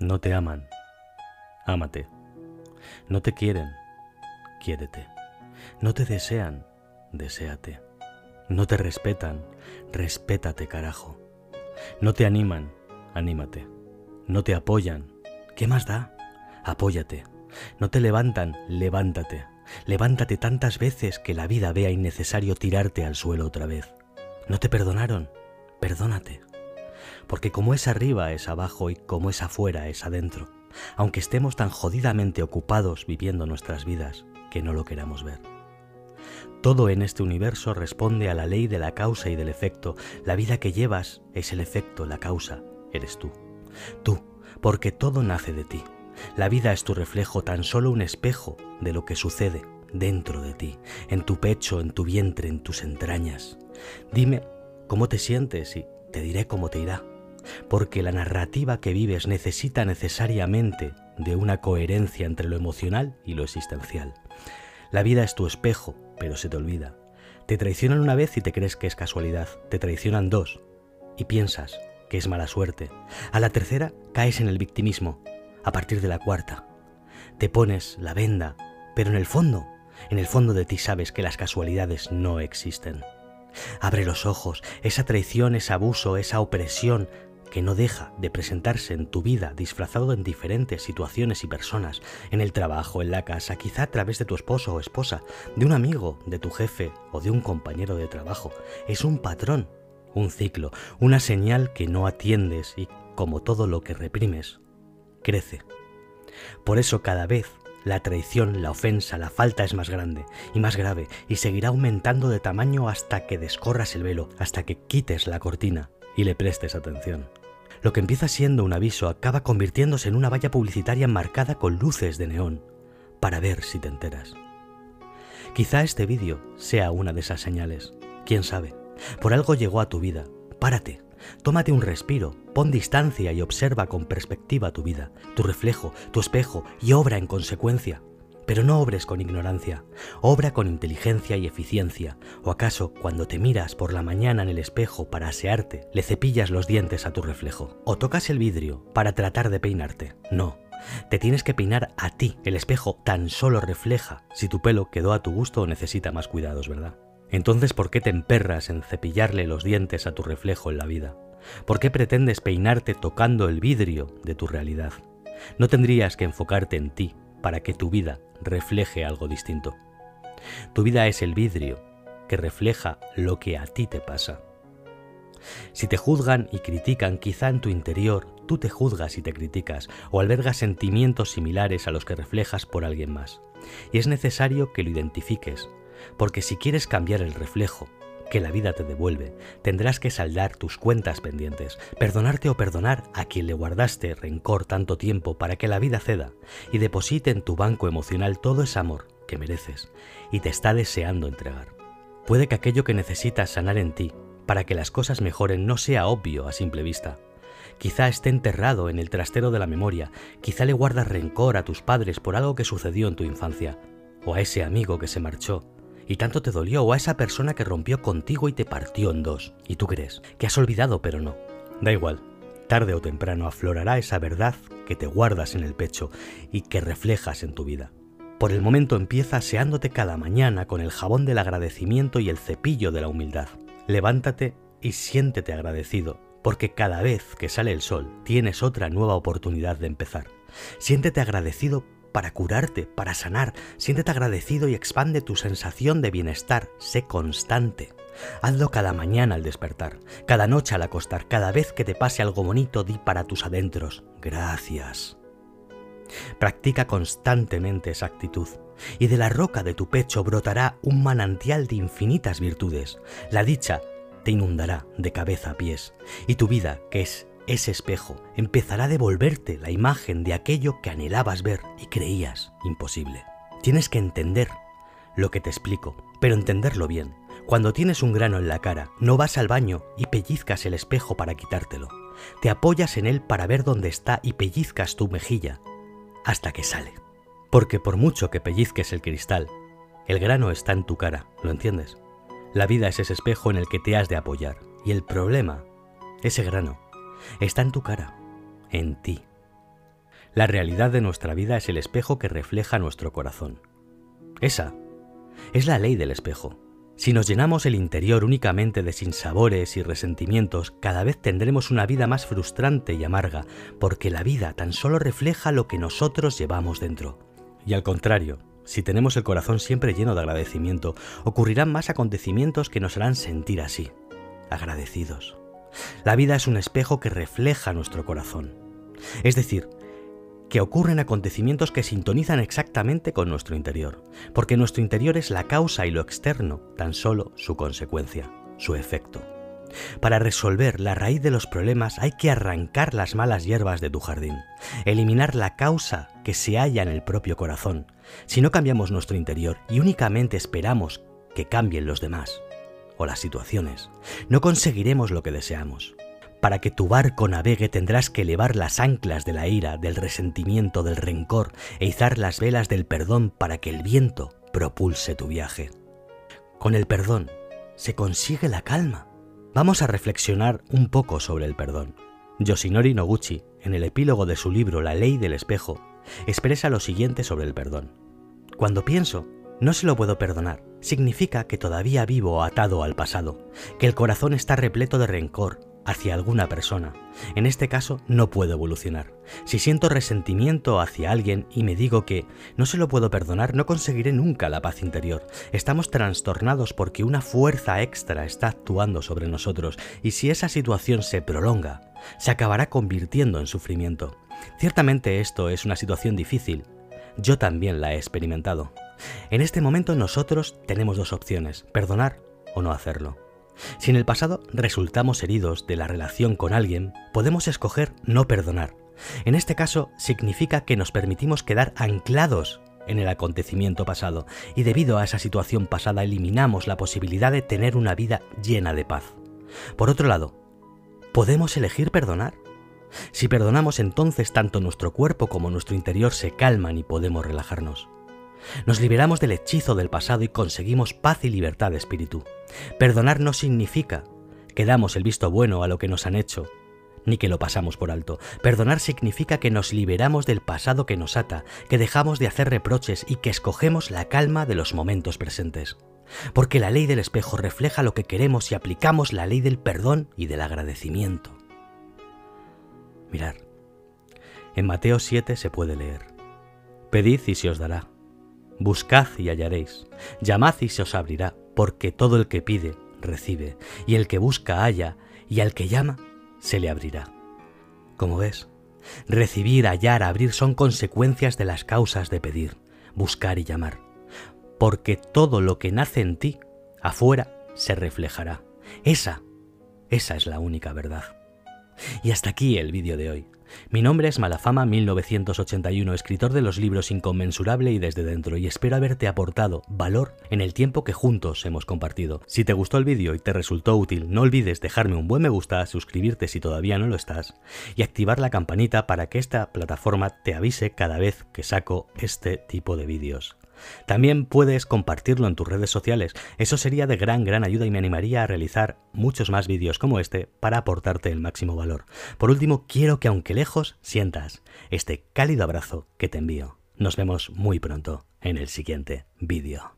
No te aman, ámate. No te quieren, quiérete. No te desean, deséate. No te respetan, respétate, carajo. No te animan, anímate. No te apoyan, ¿qué más da? Apóyate. No te levantan, levántate. Levántate tantas veces que la vida vea innecesario tirarte al suelo otra vez. No te perdonaron, perdónate. Porque como es arriba es abajo y como es afuera es adentro, aunque estemos tan jodidamente ocupados viviendo nuestras vidas que no lo queramos ver. Todo en este universo responde a la ley de la causa y del efecto. La vida que llevas es el efecto, la causa, eres tú. Tú, porque todo nace de ti. La vida es tu reflejo, tan solo un espejo de lo que sucede dentro de ti, en tu pecho, en tu vientre, en tus entrañas. Dime cómo te sientes y te diré cómo te irá, porque la narrativa que vives necesita necesariamente de una coherencia entre lo emocional y lo existencial. La vida es tu espejo, pero se te olvida. Te traicionan una vez y te crees que es casualidad, te traicionan dos y piensas que es mala suerte. A la tercera caes en el victimismo, a partir de la cuarta. Te pones la venda, pero en el fondo, en el fondo de ti sabes que las casualidades no existen. Abre los ojos, esa traición, ese abuso, esa opresión que no deja de presentarse en tu vida disfrazado en diferentes situaciones y personas, en el trabajo, en la casa, quizá a través de tu esposo o esposa, de un amigo, de tu jefe o de un compañero de trabajo. Es un patrón, un ciclo, una señal que no atiendes y, como todo lo que reprimes, crece. Por eso cada vez la traición, la ofensa, la falta es más grande y más grave y seguirá aumentando de tamaño hasta que descorras el velo, hasta que quites la cortina y le prestes atención. Lo que empieza siendo un aviso acaba convirtiéndose en una valla publicitaria marcada con luces de neón, para ver si te enteras. Quizá este vídeo sea una de esas señales, quién sabe. Por algo llegó a tu vida. Párate, Tómate un respiro, pon distancia y observa con perspectiva tu vida, tu reflejo, tu espejo y obra en consecuencia. Pero no obres con ignorancia, obra con inteligencia y eficiencia. ¿O acaso cuando te miras por la mañana en el espejo para asearte, le cepillas los dientes a tu reflejo? ¿O tocas el vidrio para tratar de peinarte? No, te tienes que peinar a ti. El espejo tan solo refleja si tu pelo quedó a tu gusto o necesita más cuidados, ¿verdad? Entonces, ¿por qué te emperras en cepillarle los dientes a tu reflejo en la vida? ¿Por qué pretendes peinarte tocando el vidrio de tu realidad? No tendrías que enfocarte en ti para que tu vida refleje algo distinto. Tu vida es el vidrio que refleja lo que a ti te pasa. Si te juzgan y critican, quizá en tu interior tú te juzgas y te criticas o albergas sentimientos similares a los que reflejas por alguien más. Y es necesario que lo identifiques porque si quieres cambiar el reflejo que la vida te devuelve, tendrás que saldar tus cuentas pendientes, perdonarte o perdonar a quien le guardaste rencor tanto tiempo para que la vida ceda y deposite en tu banco emocional todo ese amor que mereces y te está deseando entregar. Puede que aquello que necesitas sanar en ti para que las cosas mejoren no sea obvio a simple vista. Quizá esté enterrado en el trastero de la memoria, quizá le guardas rencor a tus padres por algo que sucedió en tu infancia, o a ese amigo que se marchó y tanto te dolió o a esa persona que rompió contigo y te partió en dos. Y tú crees que has olvidado, pero no. Da igual, tarde o temprano aflorará esa verdad que te guardas en el pecho y que reflejas en tu vida. Por el momento empieza aseándote cada mañana con el jabón del agradecimiento y el cepillo de la humildad. Levántate y siéntete agradecido, porque cada vez que sale el sol tienes otra nueva oportunidad de empezar. Siéntete agradecido para curarte, para sanar. Siéntete agradecido y expande tu sensación de bienestar. Sé constante. Hazlo cada mañana al despertar, cada noche al acostar, cada vez que te pase algo bonito, di para tus adentros, gracias. Practica constantemente esa actitud, y de la roca de tu pecho brotará un manantial de infinitas virtudes. La dicha te inundará de cabeza a pies, y tu vida, que es ese espejo empezará a devolverte la imagen de aquello que anhelabas ver y creías imposible. Tienes que entender lo que te explico, pero entenderlo bien. Cuando tienes un grano en la cara, no vas al baño y pellizcas el espejo para quitártelo. Te apoyas en él para ver dónde está y pellizcas tu mejilla hasta que sale. Porque por mucho que pellizques el cristal, el grano está en tu cara, ¿lo entiendes? La vida es ese espejo en el que te has de apoyar. Y el problema, ese grano, está en tu cara, en ti. La realidad de nuestra vida es el espejo que refleja nuestro corazón. Esa es la ley del espejo. Si nos llenamos el interior únicamente de sinsabores y resentimientos, cada vez tendremos una vida más frustrante y amarga, porque la vida tan solo refleja lo que nosotros llevamos dentro. Y al contrario, si tenemos el corazón siempre lleno de agradecimiento, ocurrirán más acontecimientos que nos harán sentir así, agradecidos. La vida es un espejo que refleja nuestro corazón. Es decir, que ocurren acontecimientos que sintonizan exactamente con nuestro interior, porque nuestro interior es la causa y lo externo tan solo su consecuencia, su efecto. Para resolver la raíz de los problemas hay que arrancar las malas hierbas de tu jardín, eliminar la causa que se halla en el propio corazón. Si no cambiamos nuestro interior y únicamente esperamos que cambien los demás o las situaciones, no conseguiremos lo que deseamos. Para que tu barco navegue tendrás que elevar las anclas de la ira, del resentimiento, del rencor e izar las velas del perdón para que el viento propulse tu viaje. Con el perdón se consigue la calma. Vamos a reflexionar un poco sobre el perdón. Yoshinori Noguchi, en el epílogo de su libro La ley del espejo, expresa lo siguiente sobre el perdón. Cuando pienso, no se lo puedo perdonar, significa que todavía vivo atado al pasado, que el corazón está repleto de rencor, hacia alguna persona. En este caso no puedo evolucionar. Si siento resentimiento hacia alguien y me digo que no se lo puedo perdonar, no conseguiré nunca la paz interior. Estamos trastornados porque una fuerza extra está actuando sobre nosotros y si esa situación se prolonga, se acabará convirtiendo en sufrimiento. Ciertamente esto es una situación difícil. Yo también la he experimentado. En este momento nosotros tenemos dos opciones, perdonar o no hacerlo. Si en el pasado resultamos heridos de la relación con alguien, podemos escoger no perdonar. En este caso significa que nos permitimos quedar anclados en el acontecimiento pasado y debido a esa situación pasada eliminamos la posibilidad de tener una vida llena de paz. Por otro lado, ¿podemos elegir perdonar? Si perdonamos entonces tanto nuestro cuerpo como nuestro interior se calman y podemos relajarnos. Nos liberamos del hechizo del pasado y conseguimos paz y libertad de espíritu. Perdonar no significa que damos el visto bueno a lo que nos han hecho, ni que lo pasamos por alto. Perdonar significa que nos liberamos del pasado que nos ata, que dejamos de hacer reproches y que escogemos la calma de los momentos presentes. Porque la ley del espejo refleja lo que queremos y aplicamos la ley del perdón y del agradecimiento. Mirar. En Mateo 7 se puede leer. Pedid y se os dará Buscad y hallaréis, llamad y se os abrirá, porque todo el que pide, recibe, y el que busca halla, y al que llama, se le abrirá. Como ves, recibir, hallar, abrir son consecuencias de las causas de pedir, buscar y llamar, porque todo lo que nace en ti, afuera, se reflejará. Esa, esa es la única verdad. Y hasta aquí el vídeo de hoy. Mi nombre es Malafama 1981, escritor de los libros Inconmensurable y Desde Dentro, y espero haberte aportado valor en el tiempo que juntos hemos compartido. Si te gustó el vídeo y te resultó útil, no olvides dejarme un buen me gusta, suscribirte si todavía no lo estás, y activar la campanita para que esta plataforma te avise cada vez que saco este tipo de vídeos. También puedes compartirlo en tus redes sociales, eso sería de gran gran ayuda y me animaría a realizar muchos más vídeos como este para aportarte el máximo valor. Por último, quiero que aunque lejos sientas este cálido abrazo que te envío. Nos vemos muy pronto en el siguiente vídeo.